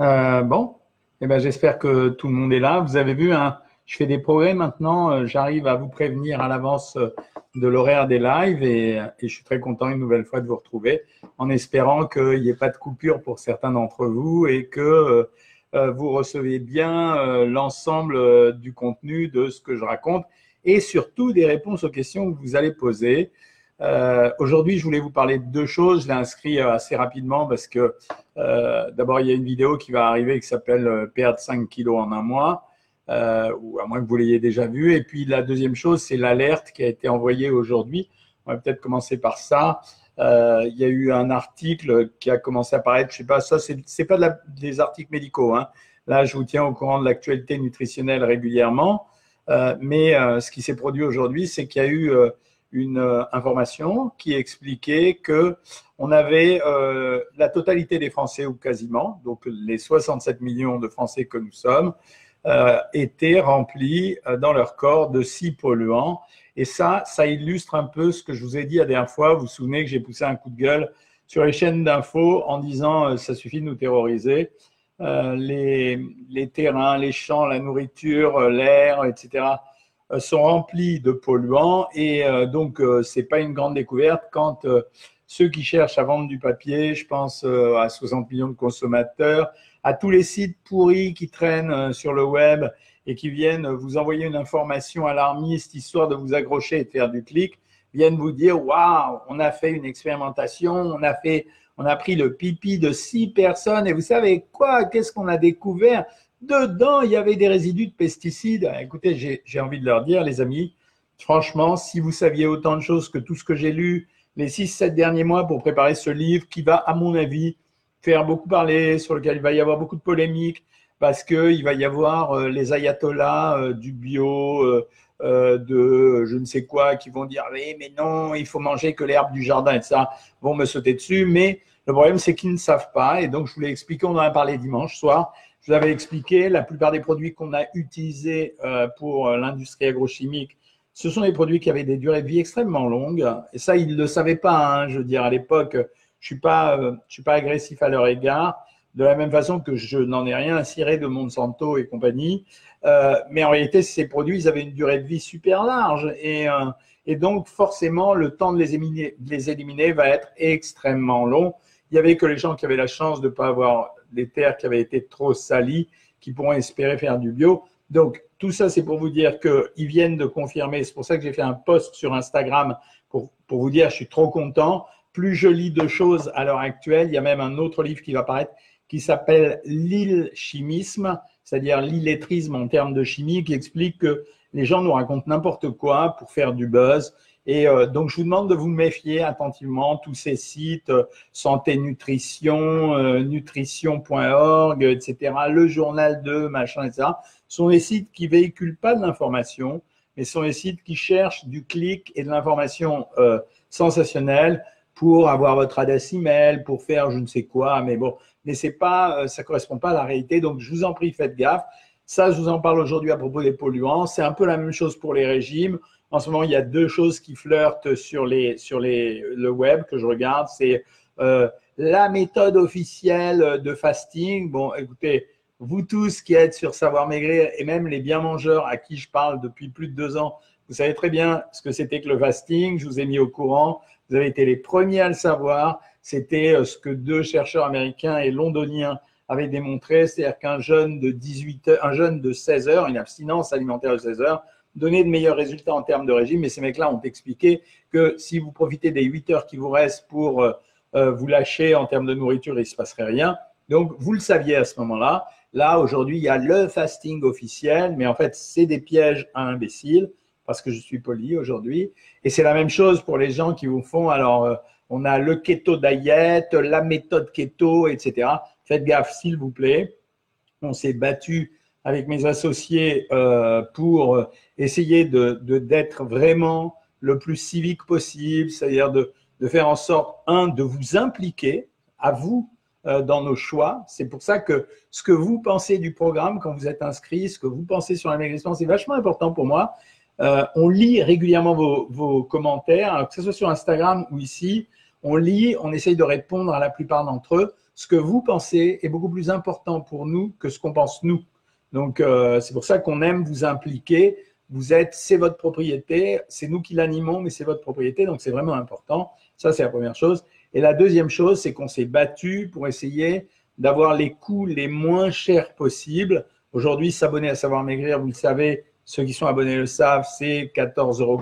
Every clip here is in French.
Euh, bon, eh ben, j'espère que tout le monde est là. Vous avez vu, hein, je fais des progrès maintenant. Euh, j'arrive à vous prévenir à l'avance euh, de l'horaire des lives et, je suis très content une nouvelle fois de vous retrouver en espérant qu'il n'y ait pas de coupure pour certains d'entre vous et que vous recevez bien l'ensemble du contenu de ce que je raconte et surtout des réponses aux questions que vous allez poser. Euh, Aujourd'hui, je voulais vous parler de deux choses. Je l'ai inscrit euh, assez rapidement parce que euh, d'abord, il y a une vidéo qui va arriver qui s'appelle euh, Perdre 5 kilos en un mois, euh, ou à moins que vous l'ayez déjà vu. Et puis la deuxième chose, c'est l'alerte qui a été envoyée aujourd'hui. On va peut-être commencer par ça. Euh, il y a eu un article qui a commencé à apparaître. Je sais pas, ça c'est pas des articles médicaux. Hein. Là, je vous tiens au courant de l'actualité nutritionnelle régulièrement. mais ce qui s'est produit aujourd'hui, c'est qu'il y a eu une euh, information qui expliquait que on avait euh, la totalité des Français ou quasiment, donc les 67 millions de Français que nous sommes, euh, étaient remplis dans leur corps de six polluants. Et ça, ça illustre un peu ce que je vous ai dit la dernière fois. Vous vous souvenez que j'ai poussé un coup de gueule sur les chaînes d'infos en disant ça suffit de nous terroriser. les, terrains, les champs, la nourriture, l'air, etc sont remplis de polluants et euh, donc euh, c'est pas une grande découverte. Quand ceux qui cherchent à vendre du papier, je pense à 60 millions de consommateurs, à tous les sites pourris qui traînent sur le web et qui viennent vous envoyer une information alarmiste histoire de vous accrocher et de faire du clic, viennent vous dire waouh, on a fait une expérimentation, on a fait on a pris le pipi de six personnes et vous savez quoi Qu'est-ce qu'on a découvert? Dedans, il y avait des résidus de pesticides. Écoutez, j'ai envie de leur dire, les amis, franchement, si vous saviez autant de choses que tout ce que j'ai lu les 6-7 derniers mois pour préparer ce livre qui va, à mon avis, faire beaucoup parler, sur lequel il va y avoir beaucoup de polémiques, parce qu'il va y avoir euh, les ayatollahs euh, du bio, euh, de je ne sais quoi, qui vont dire oui, mais non, il faut manger que l'herbe du jardin et ça, vont me sauter dessus. Mais le problème, c'est qu'ils ne savent pas. Et donc, je voulais expliquer, on en a parlé dimanche soir. Je vous expliqué, la plupart des produits qu'on a utilisés euh, pour euh, l'industrie agrochimique, ce sont des produits qui avaient des durées de vie extrêmement longues. Et ça, ils ne le savaient pas. Hein. Je veux dire, à l'époque, je ne euh, suis pas agressif à leur égard, de la même façon que je n'en ai rien à cirer de Monsanto et compagnie. mais en réalité, ces produits, ils avaient une durée de vie super large. Et, donc, forcément, le temps de les éliminer va être extrêmement long. Il n'y avait que les gens qui avaient la chance de ne pas avoir des terres qui avaient été trop salies, qui pourront espérer faire du bio. Donc, tout ça, c'est pour vous dire qu'ils viennent de confirmer. C'est pour ça que j'ai fait un post sur Instagram pour, pour vous dire, je suis trop content. Plus je lis de choses à l'heure actuelle, il y a même un autre livre qui va paraître qui s'appelle L'île chimisme, c'est-à-dire l'illettrisme en termes de chimie, qui explique que les gens nous racontent n'importe quoi pour faire du buzz et euh, donc, je vous demande de vous méfier attentivement. Tous ces sites, euh, santé nutrition, euh, nutrition.org, etc., le journal de machin, etc., sont des sites qui véhiculent pas de l'information, mais sont des sites qui cherchent du clic et de l'information sensationnelle pour avoir votre adresse email, pour faire je ne sais quoi, mais bon, mais c'est pas, ça correspond pas à la réalité. Donc, je vous en prie, faites gaffe. Ça, je vous en parle aujourd'hui à propos des polluants. C'est un peu la même chose pour les régimes. En ce moment, il y a deux choses qui flirtent sur, les, sur les, le web que je regarde. C'est euh, la méthode officielle de fasting. Bon, écoutez, vous tous qui êtes sur Savoir Maigrir et même les bien mangeurs à qui je parle depuis plus de deux ans, vous savez très bien ce que c'était que le fasting. Je vous ai mis au courant. Vous avez été les premiers à le savoir. C'était euh, ce que deux chercheurs américains et londoniens avaient démontré, c'est-à-dire qu'un jeune de 18 heures, un jeune de 16 heures, une abstinence alimentaire de 16 heures, donner de meilleurs résultats en termes de régime. Mais ces mecs-là ont expliqué que si vous profitez des 8 heures qui vous restent pour euh, euh, vous lâcher en termes de nourriture, il ne se passerait rien. Donc, vous le saviez à ce moment-là. Là, aujourd'hui, il y a le fasting officiel, mais en fait, c'est des pièges à imbéciles, parce que je suis poli aujourd'hui. Et c'est la même chose pour les gens qui vous font, alors, euh, on a le keto diet, la méthode keto, etc. Faites gaffe, s'il vous plaît. On s'est battu avec mes associés euh, pour essayer de d'être vraiment le plus civique possible, c'est-à-dire de, de faire en sorte, un, de vous impliquer à vous euh, dans nos choix. C'est pour ça que ce que vous pensez du programme quand vous êtes inscrit, ce que vous pensez sur l'amaigrissement, c'est vachement important pour moi. Euh, on lit régulièrement vos, vos commentaires, que ce soit sur Instagram ou ici. On lit, on essaye de répondre à la plupart d'entre eux. ce que vous pensez est beaucoup plus important pour nous que ce qu'on pense nous. Donc, euh, c'est pour ça qu'on aime vous impliquer. Vous êtes, c'est votre propriété, c'est nous qui l'animons, mais c'est votre propriété, donc c'est vraiment important. Ça, c'est la première chose. Et la deuxième chose, c'est qu'on s'est battu pour essayer d'avoir les coûts les moins chers possibles. Aujourd'hui, s'abonner à Savoir Maigrir, vous le savez, ceux qui sont abonnés le savent, c'est 14,90 euros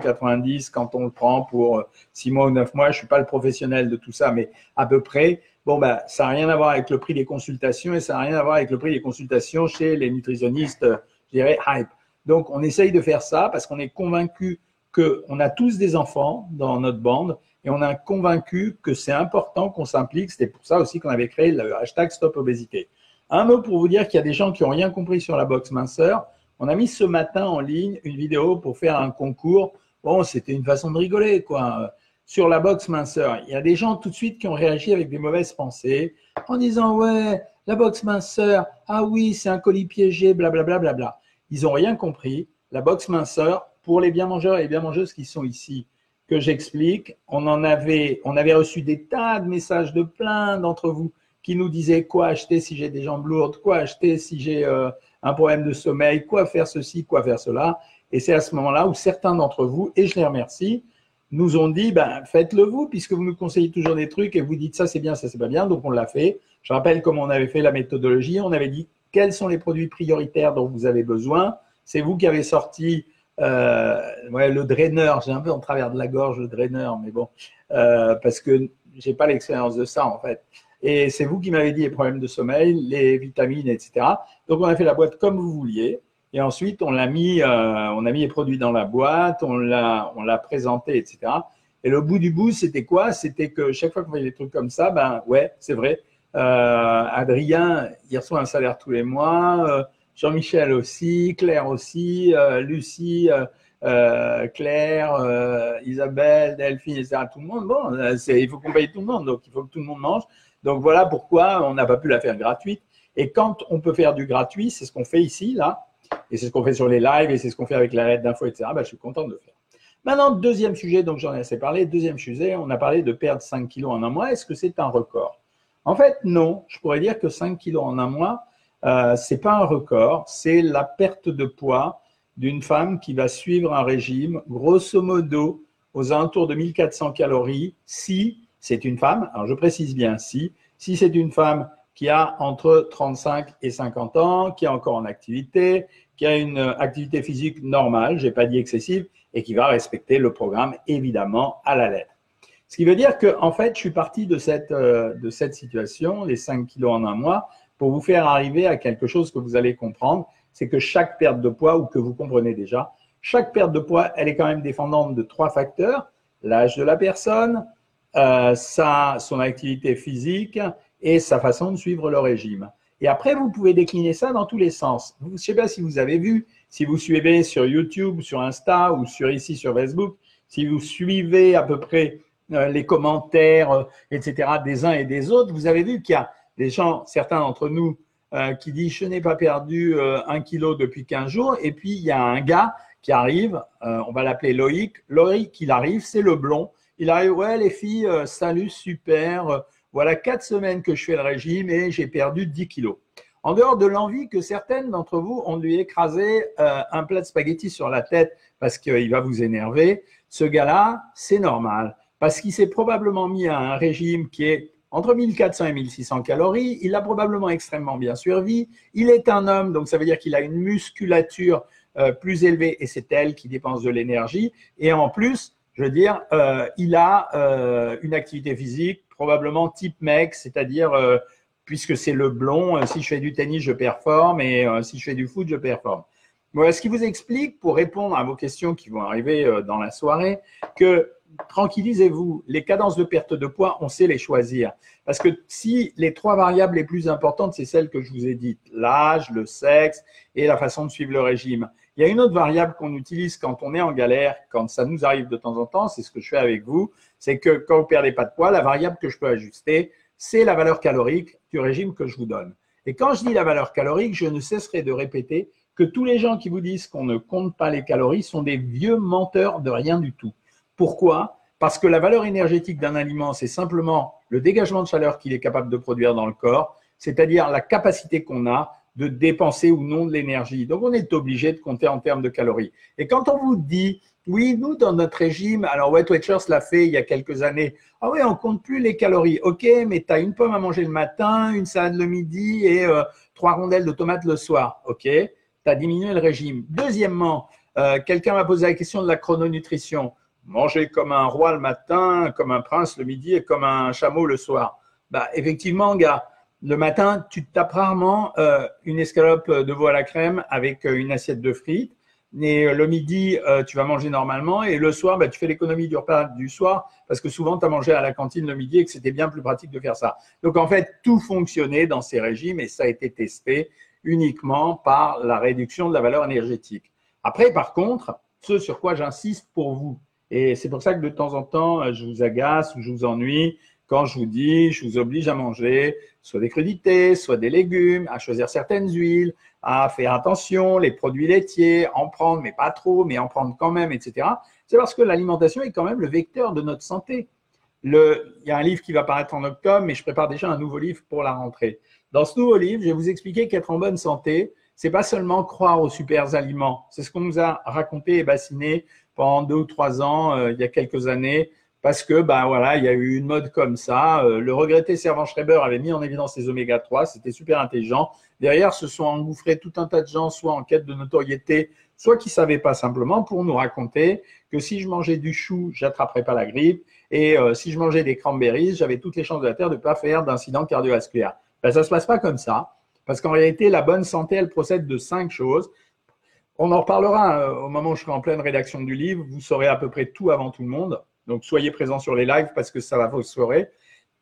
quand on le prend pour 6 mois ou 9 mois. Je ne suis pas le professionnel de tout ça, mais à peu près. Bon, ben, ça n'a rien à voir avec le prix des consultations et ça n'a rien à voir avec le prix des consultations chez les nutritionnistes, je dirais, hype. Donc, on essaye de faire ça parce qu'on est convaincu qu'on a tous des enfants dans notre bande et on est convaincu que c'est important qu'on s'implique. C'était pour ça aussi qu'on avait créé le hashtag Stop Obésité. Un mot pour vous dire qu'il y a des gens qui n'ont rien compris sur la boxe minceur. On a mis ce matin en ligne une vidéo pour faire un concours. Bon, c'était une façon de rigoler, quoi sur la boxe minceur. Il y a des gens tout de suite qui ont réagi avec des mauvaises pensées en disant ouais, la boxe minceur, ah oui, c'est un colis piégé, blablabla. Bla, bla, bla. Ils n'ont rien compris. La boxe minceur, pour les bien mangeurs et bien mangeuses qui sont ici, que j'explique, on en avait, on avait reçu des tas de messages de plein d'entre vous qui nous disaient quoi acheter si j'ai des jambes lourdes, quoi acheter si j'ai euh, un problème de sommeil, quoi faire ceci, quoi faire cela. Et c'est à ce moment-là où certains d'entre vous, et je les remercie, nous ont dit, ben, faites-le vous, puisque vous nous conseillez toujours des trucs et vous dites ça c'est bien, ça c'est pas bien, donc on l'a fait. Je rappelle comment on avait fait la méthodologie, on avait dit quels sont les produits prioritaires dont vous avez besoin? C'est vous qui avez sorti euh, ouais, le draineur, j'ai un peu en travers de la gorge le draineur, mais bon, euh, parce que j'ai pas l'expérience de ça en fait. Et c'est vous qui m'avez dit les problèmes de sommeil, les vitamines, etc. Donc on a fait la boîte comme vous vouliez. Et ensuite, on l'a mis, euh, on a mis les produits dans la boîte, on l'a, présenté, etc. Et le bout du bout, c'était quoi? C'était que chaque fois qu'on voyait des trucs comme ça, ben ouais, c'est vrai. Euh, Adrien, il reçoit un salaire tous les mois. Euh, Jean-Michel aussi, Claire aussi, Lucie, Claire, Isabelle, Delphine, etc. Tout le monde. Bon, il faut qu'on paye tout le monde, donc il faut que tout le monde mange. Donc voilà pourquoi on n'a pas pu la faire gratuite. Et quand on peut faire du gratuit, c'est ce qu'on fait ici, là. Et c'est ce qu'on fait sur les lives et c'est ce qu'on fait avec la lettre d'info, etc. Ben, je suis content de le faire. Maintenant, deuxième sujet, donc j'en ai assez parlé. Deuxième sujet, on a parlé de perdre 5 kilos en un mois. Est-ce que c'est un record? En fait, non. Je pourrais dire que 5 kilos en un mois, euh, ce n'est pas un record. C'est la perte de poids d'une femme qui va suivre un régime, grosso modo, aux alentours de 1400 calories, si c'est une femme. Alors, je précise bien si. Si c'est une femme qui a entre 35 et 50 ans, qui est encore en activité, qui a une activité physique normale, j'ai pas dit excessive, et qui va respecter le programme évidemment à la lettre. Ce qui veut dire que en fait, je suis parti de cette euh, de cette situation, les 5 kilos en un mois, pour vous faire arriver à quelque chose que vous allez comprendre, c'est que chaque perte de poids ou que vous comprenez déjà, chaque perte de poids, elle est quand même défendante de trois facteurs l'âge de la personne, euh, sa son activité physique et sa façon de suivre le régime. Et après, vous pouvez décliner ça dans tous les sens. Je ne sais pas si vous avez vu, si vous suivez sur YouTube, sur Insta ou sur ici sur Facebook, si vous suivez à peu près euh, les commentaires, euh, etc., des uns et des autres, vous avez vu qu'il y a des gens, certains d'entre nous, euh, qui disent je n'ai pas perdu un kilo depuis 15 jours. Et puis il y a un gars qui arrive, on va l'appeler Loïc. Loïc, il arrive, c'est le blond. Il arrive, ouais, les filles, salut, super voilà quatre semaines que je fais le régime et j'ai perdu 10 kilos. En dehors de l'envie que certaines d'entre vous ont lui écraser euh, un plat de spaghettis sur la tête parce qu'il va vous énerver, ce gars-là, c'est normal parce qu'il s'est probablement mis à un régime qui est entre 1400 et 1600 calories. Il a probablement extrêmement bien survécu. Il est un homme, donc ça veut dire qu'il a une musculature euh, plus élevée et c'est elle qui dépense de l'énergie. Et en plus, je veux dire, euh, il a une activité physique probablement type mec, c'est-à-dire euh, puisque c'est le blond, euh, si je fais du tennis, je performe et euh, si je fais du foot, je performe. Voilà ce qui vous explique, pour répondre à vos questions qui vont arriver dans la soirée, que tranquillisez-vous, les cadences de perte de poids, on sait les choisir. Parce que si les trois variables les plus importantes, c'est celles que je vous ai dites, l'âge, le sexe et la façon de suivre le régime. Il y a une autre variable qu'on utilise quand on est en galère, quand ça nous arrive de temps en temps, c'est ce que je fais avec vous, c'est que quand vous perdez pas de poids, la variable que je peux ajuster, c'est la valeur calorique du régime que je vous donne. Et quand je dis la valeur calorique, je ne cesserai de répéter que tous les gens qui vous disent qu'on ne compte pas les calories sont des vieux menteurs de rien du tout. Pourquoi? Parce que la valeur énergétique d'un aliment, c'est simplement le dégagement de chaleur qu'il est capable de produire dans le corps, c'est-à-dire la capacité qu'on a de dépenser ou non de l'énergie. Donc, on est obligé de compter en termes de calories. Et quand on vous dit, oui, nous, dans notre régime, alors Wet Watchers l'a fait il y a quelques années, ah oui, on compte plus les calories. OK, mais tu as une pomme à manger le matin, une salade le midi et euh, trois rondelles de tomates le soir. OK, tu as diminué le régime. Deuxièmement, euh, quelqu'un m'a posé la question de la chrononutrition. Manger comme un roi le matin, comme un prince le midi et comme un chameau le soir. Bah, effectivement, gars, le matin, tu tapes rarement euh, une escalope de veau à la crème avec euh, une assiette de frites. Et le midi, tu vas manger normalement. Et le soir, bah, tu fais l'économie du repas du soir parce que souvent, tu as mangé à la cantine le midi et que c'était bien plus pratique de faire ça. Donc, en fait, tout fonctionnait dans ces régimes et ça a été testé uniquement par la réduction de la valeur énergétique. Après, par contre, ce sur quoi j'insiste pour vous, et c'est pour ça que de temps en temps, je vous agace ou je vous ennuie quand je vous dis, je vous oblige à manger soit des crudités, soit des légumes, à choisir certaines huiles, à faire attention, les produits laitiers, en prendre, mais pas trop, mais en prendre quand même, etc. C'est parce que l'alimentation est quand même le vecteur de notre santé. Il y a un livre qui va paraître en octobre, mais je prépare déjà un nouveau livre pour la rentrée. Dans ce nouveau livre, je vais vous expliquer qu'être en bonne santé, c'est pas seulement croire aux super aliments. C'est ce qu'on nous a raconté et bassiné pendant deux ou trois ans, euh, il y a quelques années, parce que ben voilà, il y a eu une mode comme ça. Euh, le regretté servant Schreiber avait mis en évidence les oméga 3, c'était super intelligent. Derrière, se sont engouffrés tout un tas de gens, soit en quête de notoriété, soit qui savaient pas simplement, pour nous raconter que si je mangeais du chou, j'attraperais pas la grippe, et euh, si je mangeais des cranberries, j'avais toutes les chances de la terre de ne pas faire d'incident cardiovasculaire. Ben, ça se passe pas comme ça. Parce qu'en réalité, la bonne santé, elle procède de cinq choses. On en reparlera euh, au moment où je serai en pleine rédaction du livre. Vous saurez à peu près tout avant tout le monde. Donc, soyez présents sur les lives parce que ça va vous saurer.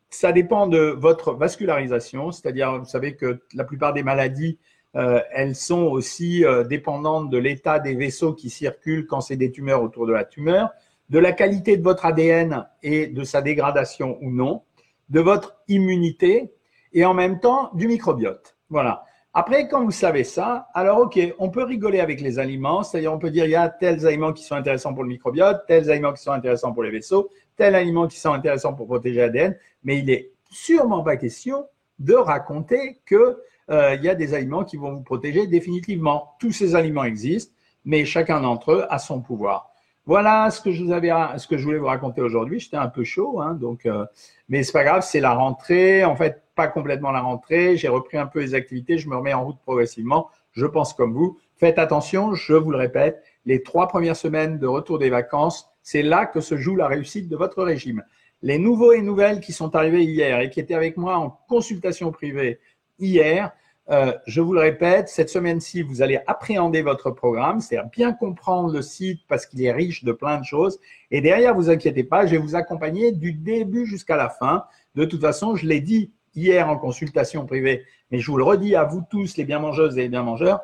Ça dépend de votre vascularisation, c'est-à-dire, vous savez que la plupart des maladies, euh, elles sont aussi euh, dépendantes de l'état des vaisseaux qui circulent quand c'est des tumeurs autour de la tumeur, de la qualité de votre ADN et de sa dégradation ou non, de votre immunité et en même temps du microbiote. Voilà. Après, quand vous savez ça, alors OK, on peut rigoler avec les aliments, c'est-à-dire on peut dire il y a tels aliments qui sont intéressants pour le microbiote, tels aliments qui sont intéressants pour les vaisseaux, tels aliments qui sont intéressants pour protéger l'ADN, mais il n'est sûrement pas question de raconter qu'il euh, y a des aliments qui vont vous protéger définitivement. Tous ces aliments existent, mais chacun d'entre eux a son pouvoir. Voilà ce que je vous avais, ce que je voulais vous raconter aujourd'hui. J'étais un peu chaud, hein, donc, euh, mais c'est pas grave, c'est la rentrée. En fait, pas complètement la rentrée. J'ai repris un peu les activités. Je me remets en route progressivement. Je pense comme vous. Faites attention, je vous le répète, les trois premières semaines de retour des vacances, c'est là que se joue la réussite de votre régime. Les nouveaux et nouvelles qui sont arrivés hier et qui étaient avec moi en consultation privée hier, euh, je vous le répète, cette semaine-ci, vous allez appréhender votre programme, c'est-à-dire bien comprendre le site parce qu'il est riche de plein de choses. Et derrière, vous inquiétez pas, je vais vous accompagner du début jusqu'à la fin. De toute façon, je l'ai dit hier en consultation privée, mais je vous le redis à vous tous, les bien mangeuses et les bien mangeurs,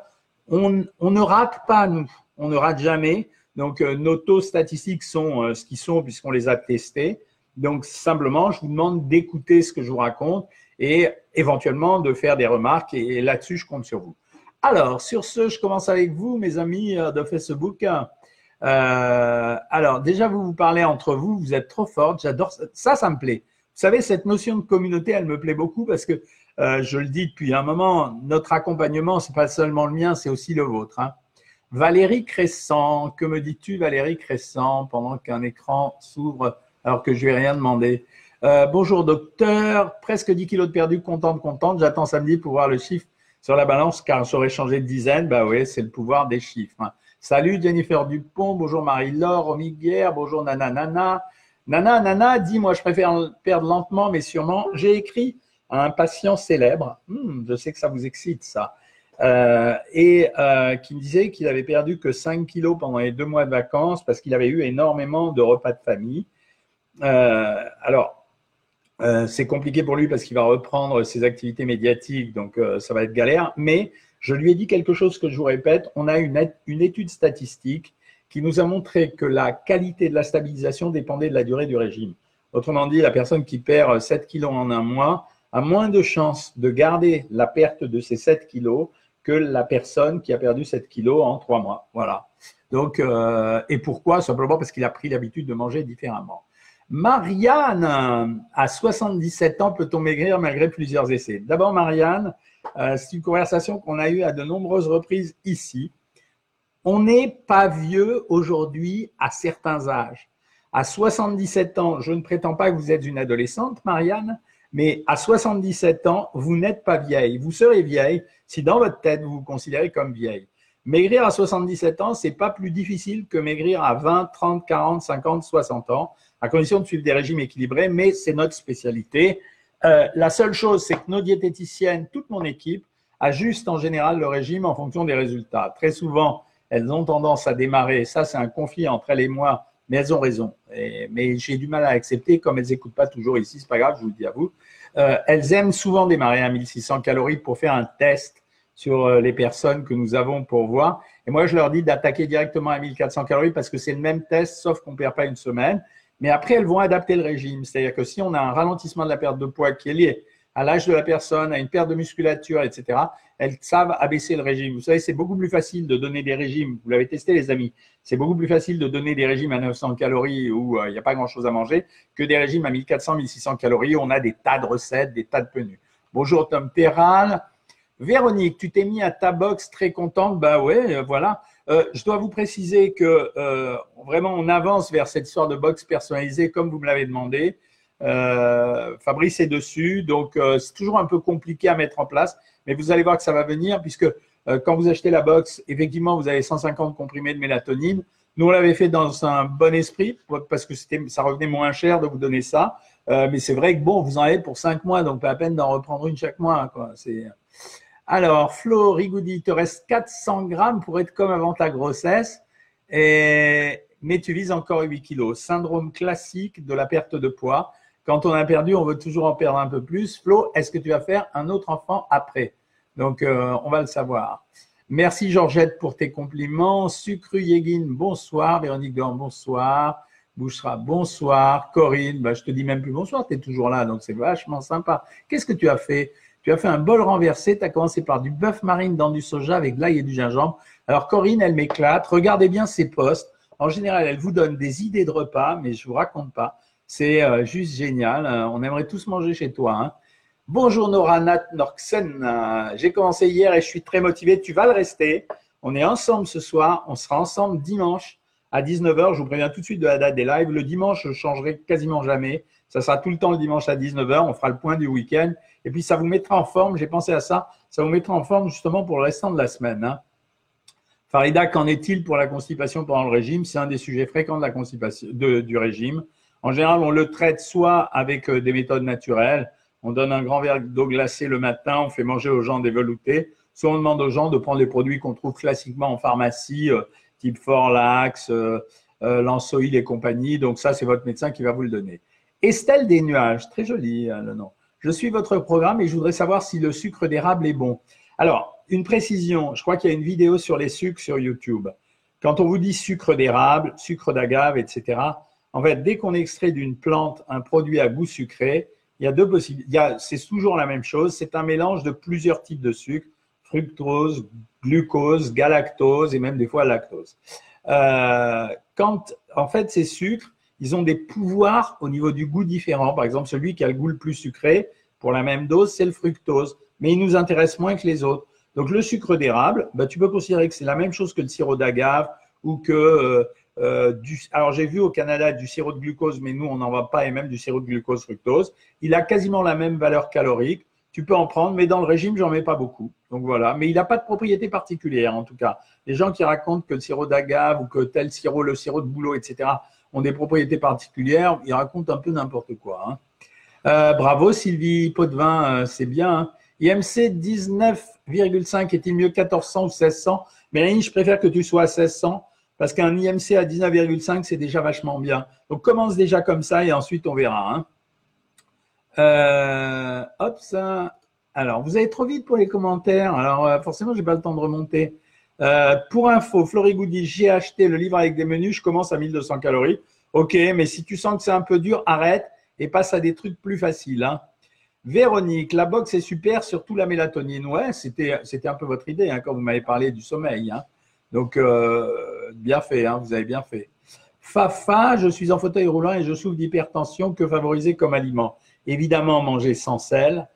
on, ne rate pas, nous. On ne rate jamais. Donc, euh, nos taux statistiques sont euh, ce qu'ils sont puisqu'on les a testés. Donc, simplement, je vous demande d'écouter ce que je vous raconte et éventuellement de faire des remarques. Et, là-dessus, je compte sur vous. Alors, sur ce, je commence avec vous, mes amis euh, de Facebook. Euh, alors, déjà, vous vous parlez entre vous, vous êtes trop forte. J'adore ça. ça, me plaît. Vous savez, cette notion de communauté, elle me plaît beaucoup parce que euh, je le dis depuis un moment, notre accompagnement, c'est pas seulement le mien, c'est aussi le vôtre. Hein. Valérie Crescent, que me dis-tu, Valérie Crescent, pendant qu'un écran s'ouvre alors que je ai rien demandé? Euh, bonjour docteur, presque 10 kilos de perdu, contente, contente. J'attends samedi pour voir le chiffre sur la balance car j'aurais changé de dizaine. Bah oui, c'est le pouvoir des chiffres. Hein. Salut Jennifer Dupont, bonjour Marie-Laure, Romy bonjour Nana Nana. Nana Nana dit Moi je préfère perdre lentement mais sûrement. J'ai écrit à un patient célèbre, hmm, je sais que ça vous excite ça, euh, et euh, qui me disait qu'il avait perdu que 5 kilos pendant les deux mois de vacances parce qu'il avait eu énormément de repas de famille. alors, euh, c'est compliqué pour lui parce qu'il va reprendre ses activités médiatiques, donc euh, ça va être galère. Mais je lui ai dit quelque chose que je vous répète. On a une, étude statistique qui nous a montré que la qualité de la stabilisation dépendait de la durée du régime. Autrement dit, la personne qui perd 7 kilos en un mois a moins de chances de garder la perte de ces 7 kilos que la personne qui a perdu 7 kilos en 3 mois. Voilà. Donc, euh, et pourquoi? Simplement parce qu'il a pris l'habitude de manger différemment. Marianne, à 77 ans, peut-on maigrir malgré plusieurs essais? D'abord, Marianne, euh, c'est une conversation qu'on a eue à de nombreuses reprises ici. On n'est pas vieux aujourd'hui à certains âges. À 77 ans, je ne prétends pas que vous êtes une adolescente, Marianne, mais à 77 ans, vous n'êtes pas vieille. Vous serez vieille si dans votre tête, vous vous considérez comme vieille. Maigrir à 77 ans, c'est pas plus difficile que maigrir à 20, 30, 40, 50, 60 ans, à condition de suivre des régimes équilibrés, mais c'est notre spécialité. Euh, la seule chose, c'est que nos diététiciennes, toute mon équipe, ajustent en général le régime en fonction des résultats. Très souvent, elles ont tendance à démarrer, ça c'est un conflit entre elles et moi, mais elles ont raison. mais j'ai du mal à accepter, comme elles n'écoutent pas toujours ici, c'est pas grave, je vous le dis à vous. Euh, elles aiment souvent démarrer à 1600 calories pour faire un test sur euh, les personnes que nous avons pour voir. Et moi, je leur dis d'attaquer directement à 1400 calories parce que c'est le même test, sauf qu'on ne perd pas une semaine. Mais après, elles vont adapter le régime. C'est-à-dire que si on a un ralentissement de la perte de poids qui est lié à l'âge de la personne, à une perte de musculature, etc., elles savent abaisser le régime. Vous savez, c'est beaucoup plus facile de donner des régimes. Vous l'avez testé, les amis. C'est beaucoup plus facile de donner des régimes à 900 calories où euh, il n'y a pas grand-chose à manger que des régimes à 1400, 1600 calories où on a des tas de recettes, des tas de menus. Bonjour Tom Terral. Véronique, tu t'es mis à ta box très contente. Bah ouais, euh, voilà. Euh, je dois vous préciser que euh, vraiment on avance vers cette histoire de box personnalisée comme vous me l'avez demandé. Euh, Fabrice est dessus, donc c'est toujours un peu compliqué à mettre en place, mais vous allez voir que ça va venir puisque quand vous achetez la box, effectivement vous avez 150 comprimés de mélatonine. Nous on l'avait fait dans un bon esprit parce que ça revenait moins cher de vous donner ça, mais c'est vrai que bon vous en avez pour 5 mois, donc pas à peine d'en reprendre une chaque mois. C'est alors, Flo Rigoudi, il te reste 400 grammes pour être comme avant ta grossesse, mais tu vises encore 8 kilos. Syndrome classique de la perte de poids. Quand on a perdu, on veut toujours en perdre un peu plus. Flo, est-ce que tu vas faire un autre enfant après? Donc, euh, on va le savoir. Merci Georgette pour tes compliments. Sucru Yegin, bonsoir. Véronique Dorn, bonsoir. Bouchera, bonsoir. Corinne, bah, je te dis même plus bonsoir, tu es toujours là, donc c'est vachement sympa. Qu'est-ce que tu as fait? Tu as fait un bol renversé. Tu as commencé par du bœuf marine dans du soja avec de l'ail et du gingembre. Alors, Corinne, elle m'éclate. Regardez bien ses posts. En général, elle vous donne des idées de repas, mais je vous raconte pas. C'est euh, juste génial. Euh, on aimerait tous manger chez toi. Hein. Bonjour Nora Nat Norksen. Euh, j'ai commencé hier et je suis très motivé. Tu vas le rester. On est ensemble ce soir. On sera ensemble dimanche à 19h. Je vous préviens tout de suite de la date des lives. Le dimanche, je changerai quasiment jamais. Ça sera tout le temps le dimanche à 19h. On fera le point du week-end. Et puis, ça vous mettra en forme. J'ai pensé à ça. Ça vous mettra en forme justement pour le restant de la semaine. Hein. Farida, qu'en est-il pour la constipation pendant le régime? C'est un des sujets fréquents de la constipation, du régime. En général, on le traite soit avec euh, des méthodes naturelles. On donne un grand verre d'eau glacée le matin. On fait manger aux gens des veloutés. Soit on demande aux gens de prendre les produits qu'on trouve classiquement en pharmacie, euh, type Forlax, euh, Lansoïl et compagnie. Donc ça, c'est votre médecin qui va vous le donner. Estelle des nuages, très joli hein, le nom. Je suis votre programme et je voudrais savoir si le sucre d'érable est bon. Alors, une précision, je crois qu'il y a une vidéo sur les sucres sur YouTube. Quand on vous dit sucre d'érable, sucre d'agave, etc., en fait, dès qu'on extrait d'une plante un produit à goût sucré, il y a deux possibilités. C'est toujours la même chose. C'est un mélange de plusieurs types de sucre fructose, glucose, galactose et même des fois lactose. Euh, quand, en fait, ces sucres, ils ont des pouvoirs au niveau du goût différent. Par exemple, celui qui a le goût le plus sucré, pour la même dose, c'est le fructose. Mais il nous intéresse moins que les autres. Donc, le sucre d'érable, bah, tu peux considérer que c'est la même chose que le sirop d'agave ou que euh, euh, du. Alors, j'ai vu au Canada du sirop de glucose, mais nous, on n'en va pas, et même du sirop de glucose fructose. Il a quasiment la même valeur calorique. Tu peux en prendre, mais dans le régime, j'en mets pas beaucoup. Donc voilà. Mais il n'a pas de propriété particulière, en tout cas. Les gens qui racontent que le sirop d'agave ou que tel sirop, le sirop de bouleau, etc., ont des propriétés particulières, ils racontent un peu n'importe quoi. Hein. Euh, bravo Sylvie Potvin, euh, c'est bien. Hein. IMC 19,5 est-il mieux 1400 ou 1600 Mélanie, je préfère que tu sois à 1600 parce qu'un IMC à 19,5 c'est déjà vachement bien. Donc commence déjà comme ça et ensuite on verra. Hein. Euh, hop ça. Alors vous allez trop vite pour les commentaires. Alors forcément j'ai pas le temps de remonter. Euh, pour info, Florigoudi, j'ai acheté le livre avec des menus, je commence à 1200 calories. Ok, mais si tu sens que c'est un peu dur, arrête et passe à des trucs plus faciles. Hein. Véronique, la boxe est super, surtout la mélatonine. Ouais, c'était, un peu votre idée hein, quand vous m'avez parlé du sommeil. Hein. Donc, euh, bien fait, vous avez bien fait. Fafa, je suis en fauteuil roulant et je souffre d'hypertension. Que favoriser comme aliment? Évidemment, manger sans sel.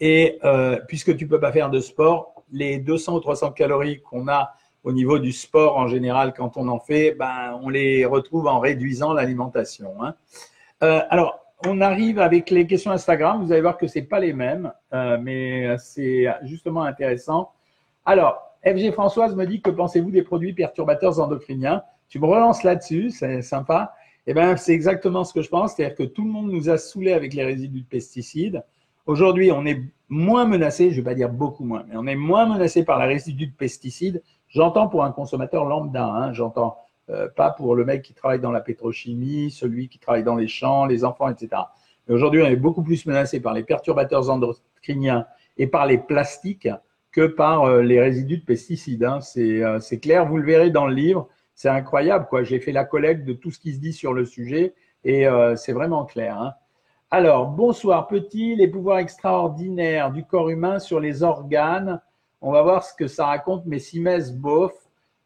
Et euh, puisque tu peux pas faire de sport, les 200 ou 300 calories qu'on a au niveau du sport en général quand on en fait, ben, on les retrouve en réduisant l'alimentation. Hein. Euh, alors, on arrive avec les questions Instagram. Vous allez voir que c'est pas les mêmes, euh, mais c'est justement intéressant. Alors, FG Françoise me dit que pensez-vous des produits perturbateurs endocriniens? Tu me relances là-dessus, c'est sympa. Eh bien, c'est exactement ce que je pense, c'est-à-dire que tout le monde nous a saoulés avec les résidus de pesticides. Aujourd'hui, on est moins menacé, je ne vais pas dire beaucoup moins, mais on est moins menacé par la résidus de pesticides. J'entends pour un consommateur lambda, hein, j'entends euh, pas pour le mec qui travaille dans la pétrochimie, celui qui travaille dans les champs, les enfants, etc. Mais aujourd'hui, on est beaucoup plus menacé par les perturbateurs endocriniens et par les plastiques que par euh, les résidus de pesticides. Hein. Euh, c'est clair, vous le verrez dans le livre, c'est incroyable. quoi. J'ai fait la collecte de tout ce qui se dit sur le sujet et c'est vraiment clair. Hein. Alors, bonsoir petit, les pouvoirs extraordinaires du corps humain sur les organes. On va voir ce que ça raconte, mais Simès Boff.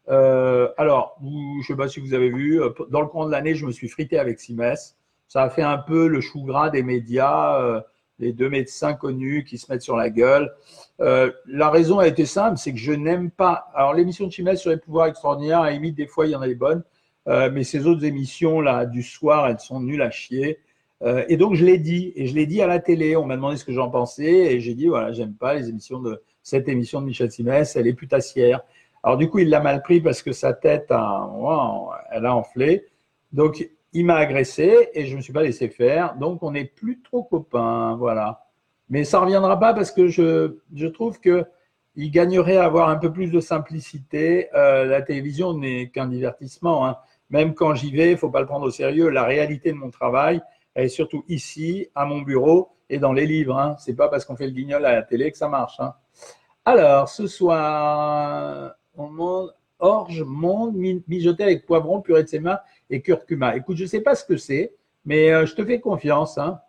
Euh, alors, je ne sais pas si vous avez vu, euh, dans le courant de l'année, je me suis frité avec Simès. Ça a fait un peu le chou gras des médias, euh, les deux médecins connus qui se mettent sur la gueule. la raison a été simple, c'est que je n'aime pas. Alors, l'émission de Simès sur les pouvoirs extraordinaires, à limite, des fois, il y en a des bonnes, mais ces autres émissions là du soir, elles sont nulles à chier. Euh, et donc, je l'ai dit, et je l'ai dit à la télé. On m'a demandé ce que j'en pensais, et j'ai dit, voilà, j'aime pas les émissions de cette émission de Michel Simès, elle est putassière. Alors, du coup, il l'a mal pris parce que sa tête, a, elle a enflé. Donc, il m'a agressé et je ne me suis pas laissé faire. Donc, on n'est plus trop copains, voilà. Mais ça ne reviendra pas parce que je, je trouve que il gagnerait à avoir un peu plus de simplicité. Euh, la télévision n'est qu'un divertissement. Hein. Même quand j'y vais, il ne faut pas le prendre au sérieux. La réalité de mon travail, et surtout ici, à mon bureau et dans les livres. Hein. Ce n'est pas parce qu'on fait le guignol à la télé que ça marche. Hein. Alors, ce soir, on demande orge, monde, mijoté avec poivron, purée de séma et curcuma. Écoute, je ne sais pas ce que c'est, mais euh, je te fais confiance. Hein.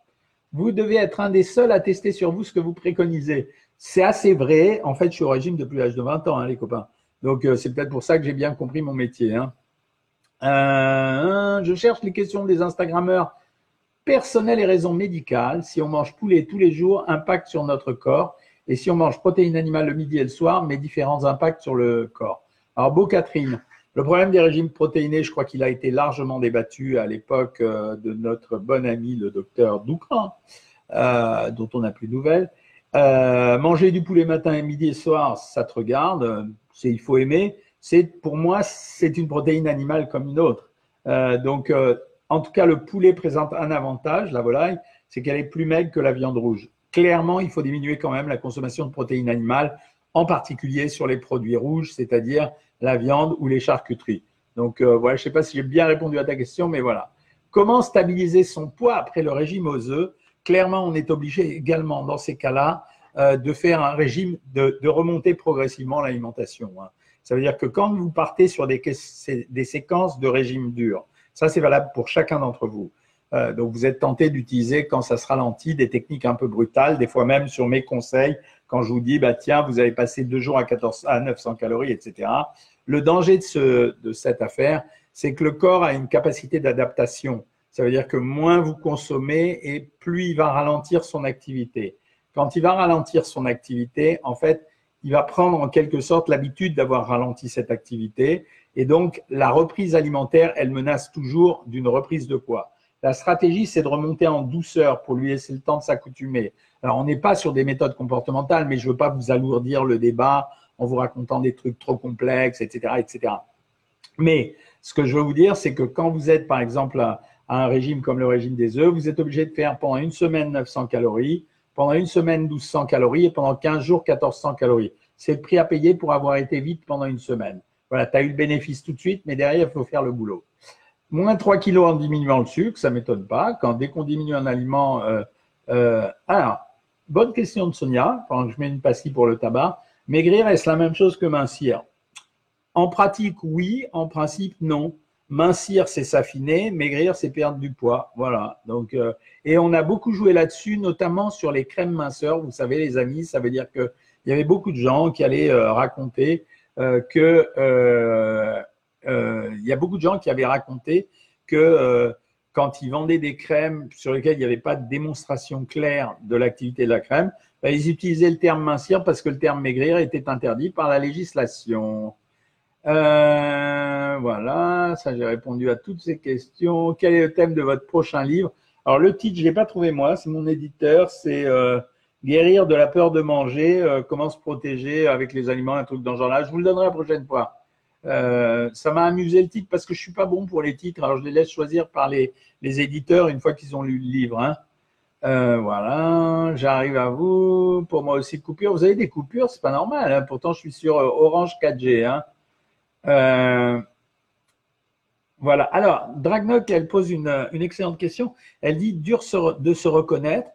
Vous devez être un des seuls à tester sur vous ce que vous préconisez. C'est assez vrai. En fait, je suis au régime depuis l'âge de 20 ans, les copains. Donc, euh, c'est peut-être pour ça que j'ai bien compris mon métier. Euh, je cherche les questions des Instagrammeurs personnel et raison médicale, si on mange poulet tous les jours, impact sur notre corps. Et si on mange protéines animales le midi et le soir, mais différents impacts sur le corps. Alors, Beau Catherine, le problème des régimes protéinés, je crois qu'il a été largement débattu à l'époque euh, de notre bon ami, le docteur Doukran, euh, dont on n'a plus de nouvelles. Euh, manger du poulet matin et midi et soir, ça te regarde, il faut aimer. C'est pour moi, c'est une protéine animale comme une autre. donc en tout cas, le poulet présente un avantage, la volaille, c'est qu'elle est plus maigre que la viande rouge. Clairement, il faut diminuer quand même la consommation de protéines animales, en particulier sur les produits rouges, c'est-à-dire la viande ou les charcuteries. Donc euh, voilà, je ne sais pas si j'ai bien répondu à ta question, mais voilà. Comment stabiliser son poids après le régime aux œufs Clairement, on est obligé également dans ces cas-là euh, de faire un régime, de, remonter progressivement l'alimentation. Hein. Ça veut dire que quand vous partez sur des, des séquences de régime dur, ça, c'est valable pour chacun d'entre vous. Euh, donc, vous êtes tenté d'utiliser, quand ça se ralentit, des techniques un peu brutales, des fois même sur mes conseils, quand je vous dis, bah, tiens, vous avez passé deux jours à, 14, à 900 calories, etc. Le danger de, de cette affaire, c'est que le corps a une capacité d'adaptation. Ça veut dire que moins vous consommez et plus il va ralentir son activité. Quand il va ralentir son activité, en fait, il va prendre en quelque sorte l'habitude d'avoir ralenti cette activité et donc, la reprise alimentaire, elle menace toujours d'une reprise de poids. La stratégie, c'est de remonter en douceur pour lui laisser le temps de s'accoutumer. Alors, on n'est pas sur des méthodes comportementales, mais je ne veux pas vous alourdir le débat en vous racontant des trucs trop complexes, etc., etc. Mais ce que je veux vous dire, c'est que quand vous êtes, par exemple, à un régime comme le régime des œufs, vous êtes obligé de faire pendant une semaine 900 calories, pendant une semaine 1200 calories et pendant 15 jours 1400 calories. C'est le prix à payer pour avoir été vite pendant une semaine. Voilà, tu as eu le bénéfice tout de suite, mais derrière, il faut faire le boulot. Moins 3 kilos en diminuant le sucre, ça ne m'étonne pas. Quand dès qu'on diminue un aliment. Euh, euh, alors, bonne question de Sonia, pendant que je mets une pastille pour le tabac. Maigrir, est-ce la même chose que mincir? En pratique, oui. En principe, non. Mincir, c'est s'affiner. Maigrir, c'est perdre du poids. Voilà. Donc, euh, et on a beaucoup joué là-dessus, notamment sur les crèmes minceurs. Vous savez, les amis, ça veut dire qu'il y avait beaucoup de gens qui allaient raconter euh, que euh, il y a beaucoup de gens qui avaient raconté que quand ils vendaient des crèmes sur lesquelles il n'y avait pas de démonstration claire de l'activité de la crème, bah, ils utilisaient le terme mincir parce que le terme maigrir était interdit par la législation. Voilà, ça j'ai répondu à toutes ces questions. Quel est le thème de votre prochain livre? Alors le titre, je l'ai pas trouvé moi, c'est mon éditeur, c'est euh, Guérir de la peur de manger, euh, comment se protéger avec les aliments, un truc dans ce genre-là. Je vous le donnerai la prochaine fois. Euh, ça m'a amusé le titre parce que je suis pas bon pour les titres, alors je les laisse choisir par les, les éditeurs une fois qu'ils ont lu le livre. Hein. Voilà, j'arrive à vous. Pour moi aussi, coupure. Vous avez des coupures, c'est pas normal. Hein. Pourtant, je suis sur Orange 4G. Hein. Euh, voilà. Alors, Dragnock, elle pose une, excellente question. Elle dit dur de se reconnaître.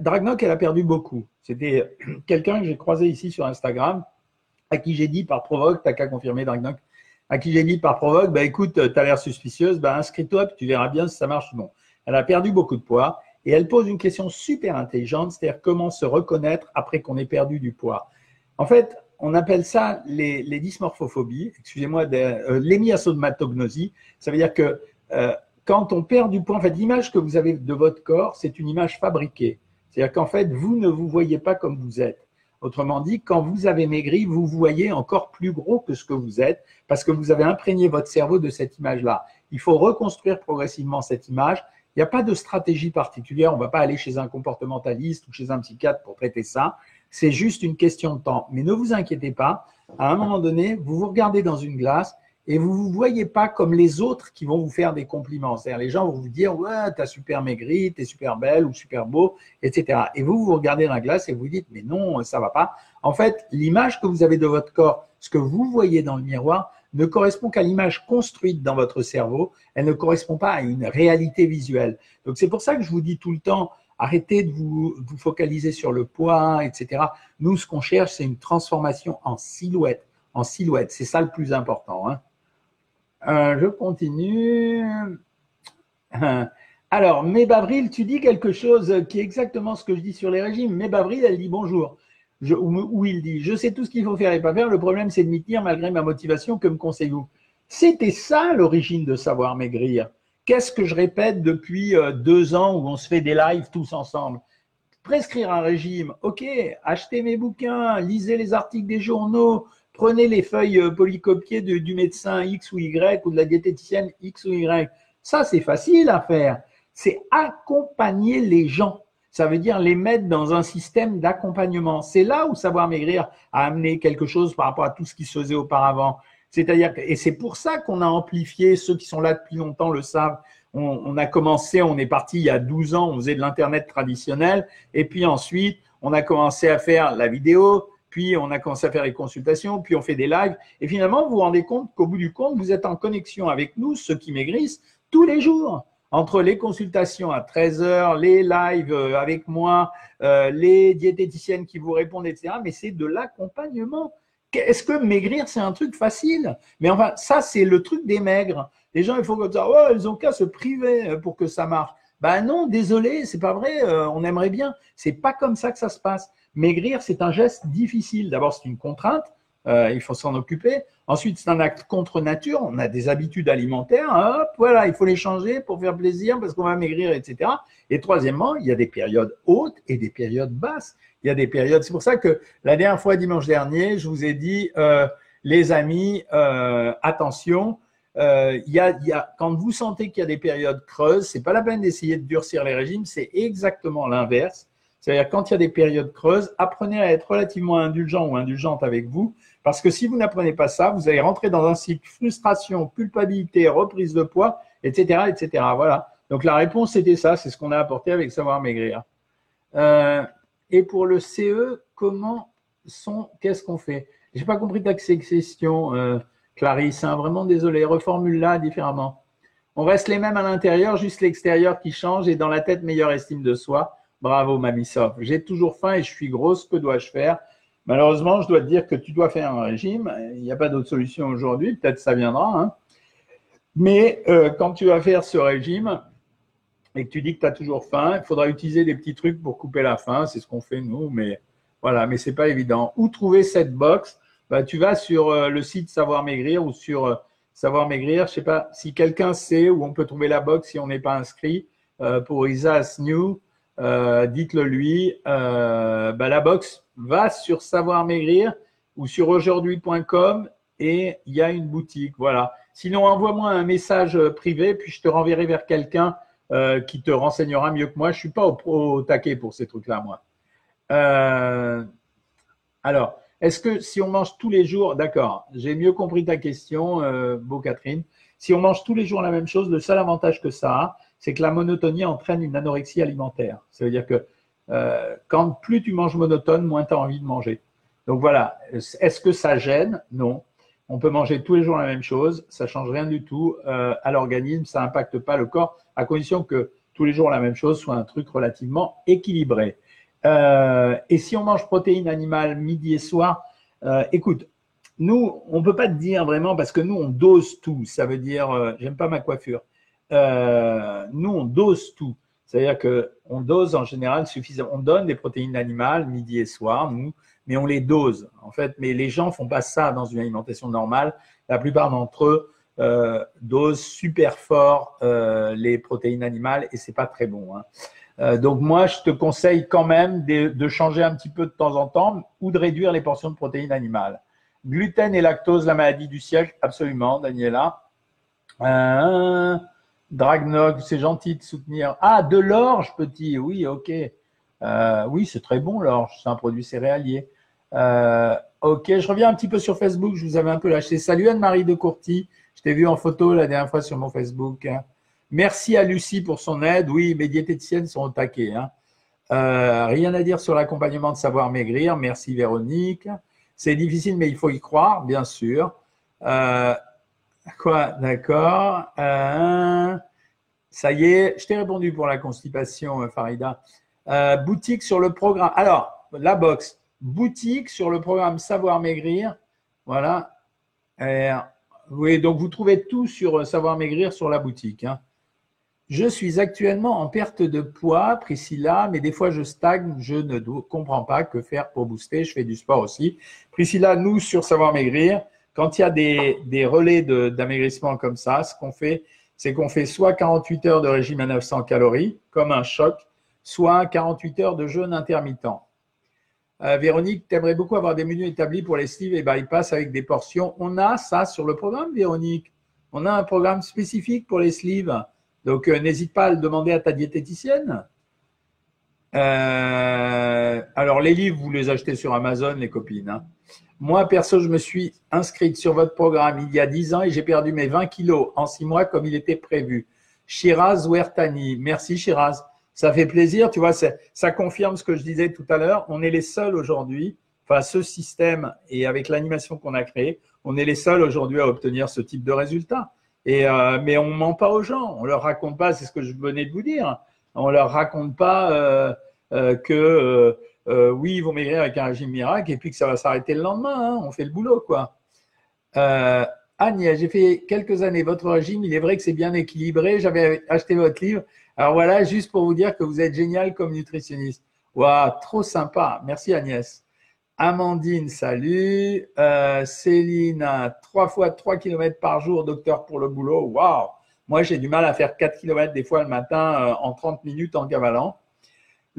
Dragnock, elle a perdu beaucoup. C'était quelqu'un que j'ai croisé ici sur Instagram, à qui j'ai dit par provoque, t'as qu'à confirmer Dragnock, à qui j'ai dit par provoque, bah écoute, tu as l'air suspicieuse, bah inscris-toi, tu verras bien si ça marche ou non. Elle a perdu beaucoup de poids et elle pose une question super intelligente, c'est-à-dire comment se reconnaître après qu'on ait perdu du poids. En fait, on appelle ça les, dysmorphophobies, excusez-moi, euh, l'hémiasomatognosie. Ça veut dire que euh, quand on perd du poids, en fait, l'image que vous avez de votre corps, c'est une image fabriquée. C'est-à-dire qu'en fait, vous ne vous voyez pas comme vous êtes. Autrement dit, quand vous avez maigri, vous vous voyez encore plus gros que ce que vous êtes parce que vous avez imprégné votre cerveau de cette image-là. Il faut reconstruire progressivement cette image. Il n'y a pas de stratégie particulière. On ne va pas aller chez un comportementaliste ou chez un psychiatre pour traiter ça. C'est juste une question de temps. Mais ne vous inquiétez pas. À un moment donné, vous vous regardez dans une glace et vous vous voyez pas comme les autres qui vont vous faire des compliments. C'est-à-dire les gens vont vous dire ouais t'as super maigri, t'es super belle ou super beau, etc. Et vous vous regardez dans la glace et vous dites mais non ça va pas. En fait l'image que vous avez de votre corps, ce que vous voyez dans le miroir ne correspond qu'à l'image construite dans votre cerveau. Elle ne correspond pas à une réalité visuelle. Donc c'est pour ça que je vous dis tout le temps arrêtez de vous, vous focaliser sur le poids, etc. Nous ce qu'on cherche c'est une transformation en silhouette, en silhouette. C'est ça le plus important. Hein. Euh, je continue. Alors, Mébavril, tu dis quelque chose qui est exactement ce que je dis sur les régimes. Mébavril, elle dit bonjour. Je, ou, il dit, je sais tout ce qu'il faut faire et pas faire. Le problème, c'est de m'y tenir malgré ma motivation. Que me conseillez-vous? C'était ça l'origine de savoir maigrir. Qu'est-ce que je répète depuis euh, deux ans où on se fait des lives tous ensemble? Prescrire un régime, ok, achetez mes bouquins, lisez les articles des journaux, Prenez les feuilles euh, polycopiées du médecin X ou Y ou de la diététicienne X ou Y. Ça, c'est facile à faire. C'est accompagner les gens. Ça veut dire les mettre dans un système d'accompagnement. C'est là où Savoir Maigrir a amené quelque chose par rapport à tout ce qui se faisait auparavant. C'est-à-dire, et c'est pour ça qu'on a amplifié, ceux qui sont là depuis longtemps le savent, on, a commencé, on est parti il y a 12 ans, on faisait de l'Internet traditionnel, et puis ensuite, on a commencé à faire la vidéo, puis on a commencé à faire les consultations, puis on fait des lives. Et finalement, vous vous rendez compte qu'au bout du compte, vous êtes en connexion avec nous, ceux qui maigrissent, tous les jours. Entre les consultations à 13 heures, les lives euh, avec moi, euh, les diététiciennes qui vous répondent, etc. Mais c'est de l'accompagnement. Est-ce que maigrir, c'est un truc facile? Mais enfin, ça, c'est le truc des maigres. Les gens, il faut que ça, oh, ils ont qu'à se priver euh, pour que ça marche. Ben non, désolé, c'est pas vrai. on aimerait bien. C'est pas comme ça que ça se passe. Maigrir, c'est un geste difficile. D'abord, c'est une contrainte, euh, il faut s'en occuper. Ensuite, c'est un acte contre nature. On a des habitudes alimentaires. Hop, voilà, il faut les changer pour faire plaisir parce qu'on va maigrir, etc. Et troisièmement, il y a des périodes hautes et des périodes basses. Il y a des périodes. C'est pour ça que la dernière fois, dimanche dernier, je vous ai dit, euh, les amis, euh, attention. quand vous sentez qu'il y a des périodes creuses, c'est pas la peine d'essayer de durcir les régimes, c'est exactement l'inverse. C'est-à-dire quand il y a des périodes creuses, apprenez à être relativement indulgent ou indulgente avec vous, parce que si vous n'apprenez pas ça, vous allez rentrer dans un cycle frustration, culpabilité, reprise de poids, etc., etc. Voilà. Donc la réponse c'était ça, c'est ce qu'on a apporté avec Savoir Maigrir. Euh, et pour le CE, comment sont, qu'est-ce qu'on fait? J'ai pas compris ta question, euh, Clarisse. Hein, vraiment désolé. Reformule-la différemment. On reste les mêmes à l'intérieur, juste l'extérieur qui change et dans la tête meilleure estime de soi. Bravo, Mamisov. J'ai toujours faim et je suis grosse. Que dois-je faire? Malheureusement, je dois te dire que tu dois faire un régime. Il n'y a pas d'autre solution aujourd'hui. Peut-être ça viendra. Hein. Mais euh, quand tu vas faire ce régime et que tu dis que tu as toujours faim, il faudra utiliser des petits trucs pour couper la faim. C'est ce qu'on fait nous. Mais voilà, mais c'est pas évident. Où trouver cette box? Bah, Tu vas sur euh, le site Savoir Maigrir ou sur euh, savoir maigrir. Je ne sais pas si quelqu'un sait où on peut trouver la box si on n'est pas inscrit pour Isas New. Euh, dites-le lui. Euh, bah, la box va sur savoir maigrir ou sur aujourd'hui.com et il y a une boutique. Voilà. Sinon, envoie-moi un message privé, puis je te renverrai vers quelqu'un qui te renseignera mieux que moi. Je ne suis pas au, au, taquet pour ces trucs-là, moi. alors, est-ce que si on mange tous les jours, d'accord, j'ai mieux compris ta question, euh, Beau Catherine. Si on mange tous les jours la même chose, le seul avantage que ça a, c'est que la monotonie entraîne une anorexie alimentaire. Ça veut dire que euh, quand plus tu manges monotone, moins tu as envie de manger. Donc voilà, est-ce que ça gêne? Non. On peut manger tous les jours la même chose, ça change rien du tout euh, à l'organisme, ça n'impacte pas le corps, à condition que tous les jours la même chose soit un truc relativement équilibré. Euh, et si on mange protéines animales midi et soir, écoute, nous, on ne peut pas te dire vraiment parce que nous, on dose tout. Ça veut dire, j'aime pas ma coiffure. Nous, on dose tout. C'est-à-dire qu'on dose en général suffisamment. On donne des protéines animales midi et soir, nous, mais on les dose. En fait, mais les gens font pas ça dans une alimentation normale. La plupart d'entre eux euh, dosent super fort les protéines animales et c'est pas très bon. Hein. Euh, donc moi, je te conseille quand même de, changer un petit peu de temps en temps ou de réduire les portions de protéines animales. Gluten et lactose, la maladie du siècle, absolument, Daniela. Dragnog, c'est gentil de soutenir. Ah, de l'orge, petit, oui, ok. Euh, oui, c'est très bon l'orge, c'est un produit céréalier. Euh, ok, je reviens un petit peu sur Facebook, je vous avais un peu lâché. Salut Anne-Marie de Courty, je t'ai vu en photo la dernière fois sur mon Facebook. Hein. Merci à Lucie pour son aide. Oui, mes diététiciennes sont au taquet. Hein. Euh, rien à dire sur l'accompagnement de savoir maigrir. Merci Véronique. C'est difficile, mais il faut y croire, bien sûr. Euh, quoi? D'accord. Euh, ça y est, je t'ai répondu pour la constipation, Farida. boutique sur le programme. Alors, la box. Boutique sur le programme Savoir Maigrir. Voilà. oui, donc vous trouvez tout sur Savoir Maigrir sur la boutique. Hein. Je suis actuellement en perte de poids, Priscilla, mais des fois je stagne, je ne comprends pas que faire pour booster. Je fais du sport aussi. Priscilla, nous, sur Savoir Maigrir, quand il y a des, relais d'amaigrissement comme ça, ce qu'on fait, c'est qu'on fait soit 48 heures de régime à 900 calories, comme un choc, soit 48 heures de jeûne intermittent. Euh, Véronique, tu aimerais beaucoup avoir des menus établis pour les sleeves et bypass avec des portions. On a ça sur le programme, Véronique. On a un programme spécifique pour les sleeves. Donc, euh, n'hésite pas à le demander à ta diététicienne. Euh, alors, les livres, vous les achetez sur Amazon, les copines. Hein. Moi, perso, je me suis inscrite sur votre programme il y a 10 ans et j'ai perdu mes 20 kilos en 6 mois comme il était prévu. Shiraz Wertani. Merci, Shiraz. Ça fait plaisir. Tu vois, ça confirme ce que je disais tout à l'heure. On est les seuls aujourd'hui, enfin, ce système et avec l'animation qu'on a créée, on est les seuls aujourd'hui à obtenir ce type de résultat. Et, euh, mais on ment pas aux gens. On leur raconte pas, c'est ce que je venais de vous dire. On leur raconte pas euh, euh, que oui, ils vont maigrir avec un régime miracle et puis que ça va s'arrêter le lendemain. Hein. On fait le boulot, quoi. Agnès, j'ai fait quelques années votre régime. Il est vrai que c'est bien équilibré. J'avais acheté votre livre. Alors voilà, juste pour vous dire que vous êtes génial comme nutritionniste. Waouh, trop sympa. Merci Agnès. Amandine, salut. Euh, Céline, 3 fois 3 km par jour, docteur pour le boulot. Waouh Moi, j'ai du mal à faire 4 km des fois le matin euh, en 30 minutes en cavalant.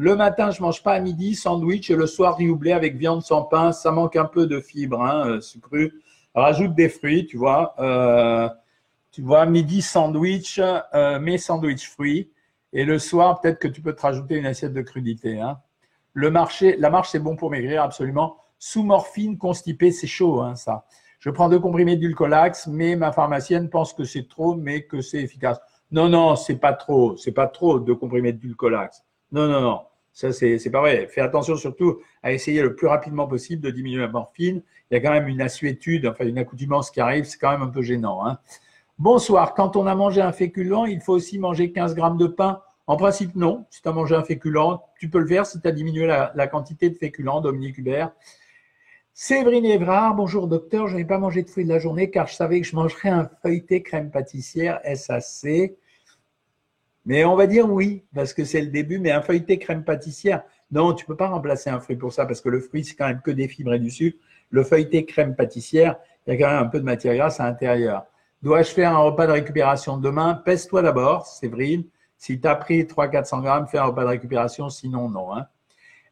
Le matin, je mange pas à midi, sandwich, et le soir, riz blé avec viande sans pain. Ça manque un peu de fibres, hein, euh. Rajoute des fruits, tu vois. Euh, tu vois, midi, sandwich, euh, mes sandwich fruits. Et le soir, peut-être que tu peux te rajouter une assiette de crudité. Hein. Le marché, la marche, c'est bon pour maigrir, absolument. Sous morphine, constipé, c'est chaud, hein, ça. Je prends deux comprimés d'Ulcolax, mais ma pharmacienne pense que c'est trop, mais que c'est efficace. Non, non, c'est pas trop. C'est pas trop de comprimés d'Ulcolax. Non, non, non. Ça, c'est pas vrai. Fais attention surtout à essayer le plus rapidement possible de diminuer la morphine. Il y a quand même une assuétude, enfin une accoutumance qui arrive, c'est quand même un peu gênant. Hein. Bonsoir. Quand on a mangé un féculent, il faut aussi manger 15 grammes de pain en principe, non. Si tu as mangé un féculent, tu peux le faire si tu as diminué la, quantité de féculents, Dominique Hubert. Séverine Évrard, bonjour docteur, je n'ai pas mangé de fruits de la journée car je savais que je mangerais un feuilleté crème pâtissière SAC. Mais on va dire oui, parce que c'est le début, mais un feuilleté crème pâtissière, non, tu ne peux pas remplacer un fruit pour ça, parce que le fruit, c'est quand même que des fibres et du sucre. Le feuilleté crème pâtissière, il y a quand même un peu de matière grasse à l'intérieur. Dois-je faire un repas de récupération demain? Pèse-toi d'abord, Séverine. Si tu as pris 300-400 grammes, fais un repas de récupération, sinon non. Hein.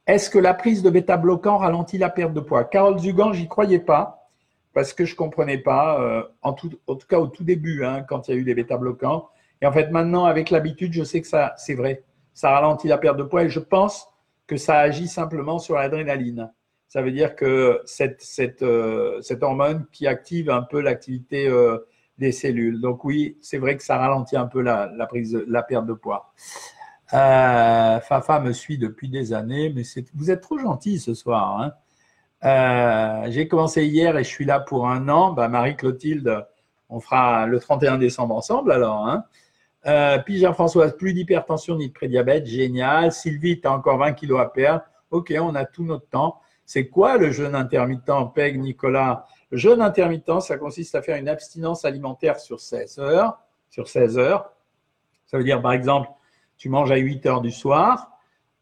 Est-ce que la prise de bêta-bloquant ralentit la perte de poids? Carole Zugan, j'y croyais pas, parce que je ne comprenais pas, euh, en, tout, cas au tout début, hein, quand il y a eu des bêta-bloquants. Et en fait, maintenant, avec l'habitude, je sais que ça, c'est vrai. Ça ralentit la perte de poids et je pense que ça agit simplement sur l'adrénaline. Ça veut dire que cette, cette, euh, hormone qui active un peu l'activité euh, des cellules. Donc oui, c'est vrai que ça ralentit un peu la, prise, la perte de poids. Euh, Fafa me suit depuis des années, mais vous êtes trop gentil ce soir. Hein. J'ai commencé hier et je suis là pour un an. Bah, Marie-Clotilde, on fera le 31 décembre ensemble alors. Hein. Euh, puis Jean-François, plus d'hypertension ni de prédiabète, génial. Sylvie, tu as encore 20 kilos à perdre. Ok, on a tout notre temps. C'est quoi le jeûne intermittent, Peg, Nicolas? Le jeûne intermittent, ça consiste à faire une abstinence alimentaire sur 16 heures. Sur 16 heures. Ça veut dire, par exemple, tu manges à 8 heures du soir.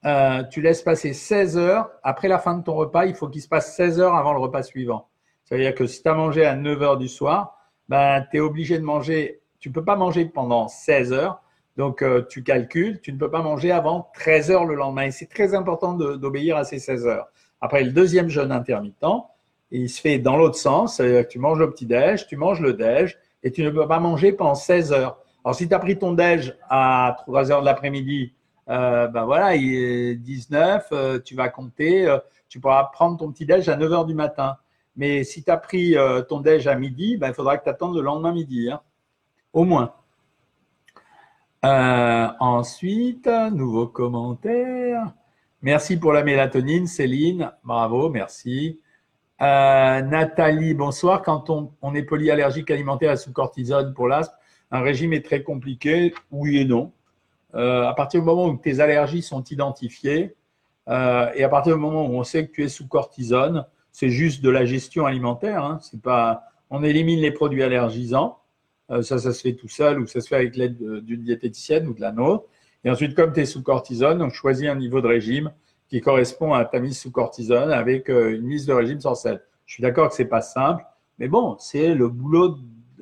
Euh, tu laisses passer 16 heures. Après la fin de ton repas, il faut qu'il se passe 16 heures avant le repas suivant. Ça veut dire que si tu as mangé à 9 heures du soir, ben, tu es obligé de manger tu ne peux pas manger pendant 16 heures. Donc, euh, tu calcules, tu ne peux pas manger avant 13 heures le lendemain. Et c'est très important d'obéir à ces 16 heures. Après, le deuxième jeûne intermittent, il se fait dans l'autre sens. Tu manges le petit-déj, tu manges le déj et tu ne peux pas manger pendant 16 heures. Alors, si tu as pris ton déj à 3 heures de l'après-midi, euh, ben voilà, il est 19, euh, tu vas compter, tu pourras prendre ton petit-déj à 9 heures du matin. Mais si tu as pris ton déj à midi, ben, il faudra que tu attendes le lendemain midi. Hein au moins. Euh, ensuite, nouveau commentaire. Merci pour la mélatonine, Céline. Bravo, merci. Euh, Nathalie, bonsoir. Quand on, est polyallergique alimentaire et sous cortisone pour l'asthme, un régime est très compliqué Oui et non. Euh, à partir du moment où tes allergies sont identifiées et à partir du moment où on sait que tu es sous cortisone, c'est juste de la gestion alimentaire. Hein. on élimine les produits allergisants. Euh, ça, ça se fait tout seul ou ça se fait avec l'aide d'une diététicienne ou de la nôtre. Et ensuite, comme tu es sous cortisone, on choisit un niveau de régime qui correspond à ta mise sous cortisone avec euh, une mise de régime sans sel. Je suis d'accord que c'est pas simple, mais bon, c'est le boulot,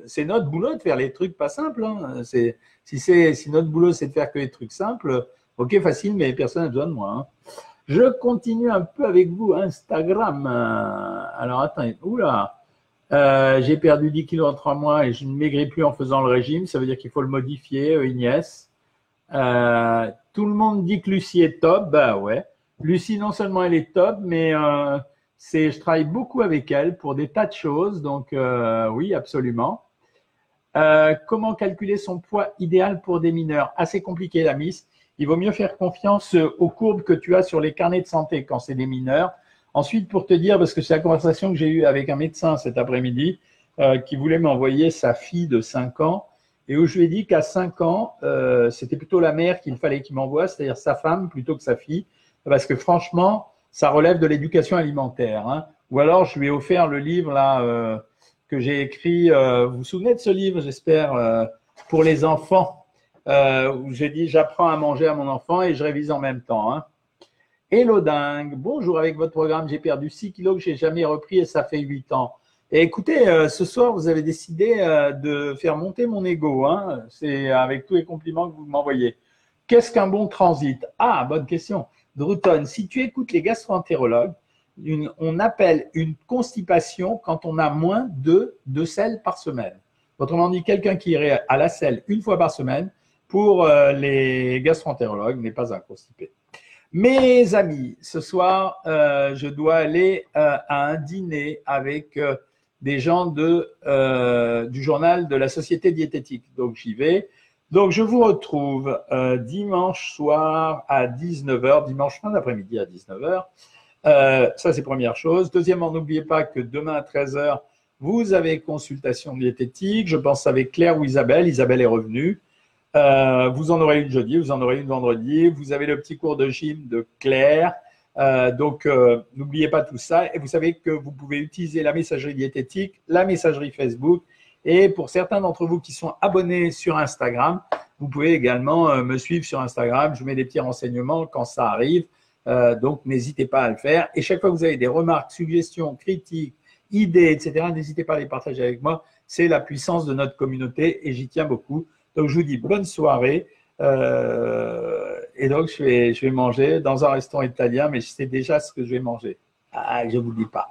c'est notre boulot de faire les trucs pas simples. Hein. Si c'est, si notre boulot c'est de faire que les trucs simples, ok, facile, mais personne n'a besoin de moi. Hein. Je continue un peu avec vous Instagram. Alors attendez, oula, euh, j'ai perdu 10 kilos en 3 mois et je ne maigris plus en faisant le régime. Ça veut dire qu'il faut le modifier, euh, Ignès. Euh, tout le monde dit que Lucie est top. Bah ouais. Lucie, non seulement elle est top, mais je travaille beaucoup avec elle pour des tas de choses. Donc oui, absolument. comment calculer son poids idéal pour des mineurs? Assez compliqué, la miss. Il vaut mieux faire confiance aux courbes que tu as sur les carnets de santé quand c'est des mineurs Ensuite, pour te dire, parce que c'est la conversation que j'ai eue avec un médecin cet après-midi, euh, qui voulait m'envoyer sa fille de 5 ans, et où je lui ai dit qu'à 5 ans, euh, c'était plutôt la mère qu'il fallait qu'il m'envoie, c'est-à-dire sa femme plutôt que sa fille, parce que franchement, ça relève de l'éducation alimentaire. Hein. Ou alors, je lui ai offert le livre là euh, que j'ai écrit. vous vous souvenez de ce livre, j'espère, pour les enfants, où j'ai dit j'apprends à manger à mon enfant et je révise en même temps. Hein. Hello dingue, bonjour avec votre programme, j'ai perdu 6 kilos que j'ai jamais repris et ça fait 8 ans. Et écoutez, euh, ce soir, vous avez décidé euh, de faire monter mon ego. Hein. C'est avec tous les compliments que vous m'envoyez. Qu'est-ce qu'un bon transit? Ah, bonne question. Druton, si tu écoutes les gastroentérologues, on appelle une constipation quand on a moins de deux selles par semaine. Autrement dit, quelqu'un qui irait à la selle une fois par semaine, pour euh, les gastroentérologues, n'est pas un constipé. Mes amis, ce soir, euh, je dois aller euh, à un dîner avec euh, des gens de, du journal de la Société diététique. Donc, j'y vais. Donc, je vous retrouve dimanche soir à 19h, dimanche fin d'après-midi à 19h. ça, c'est première chose. Deuxièmement, n'oubliez pas que demain à 13h, vous avez consultation diététique. Je pense avec Claire ou Isabelle. Isabelle est revenue. Euh, vous en aurez une jeudi, vous en aurez une vendredi. Vous avez le petit cours de gym de Claire. Euh, donc, euh, n'oubliez pas tout ça. Et vous savez que vous pouvez utiliser la messagerie diététique, la messagerie Facebook. Et pour certains d'entre vous qui sont abonnés sur Instagram, vous pouvez également me suivre sur Instagram. Je vous mets des petits renseignements quand ça arrive. donc, n'hésitez pas à le faire. Et chaque fois que vous avez des remarques, suggestions, critiques, idées, etc., n'hésitez pas à les partager avec moi. C'est la puissance de notre communauté et j'y tiens beaucoup. Donc, je vous dis bonne soirée. Euh, et donc, je vais, je vais manger dans un restaurant italien, mais je sais déjà ce que je vais manger. Ah, je ne vous dis pas.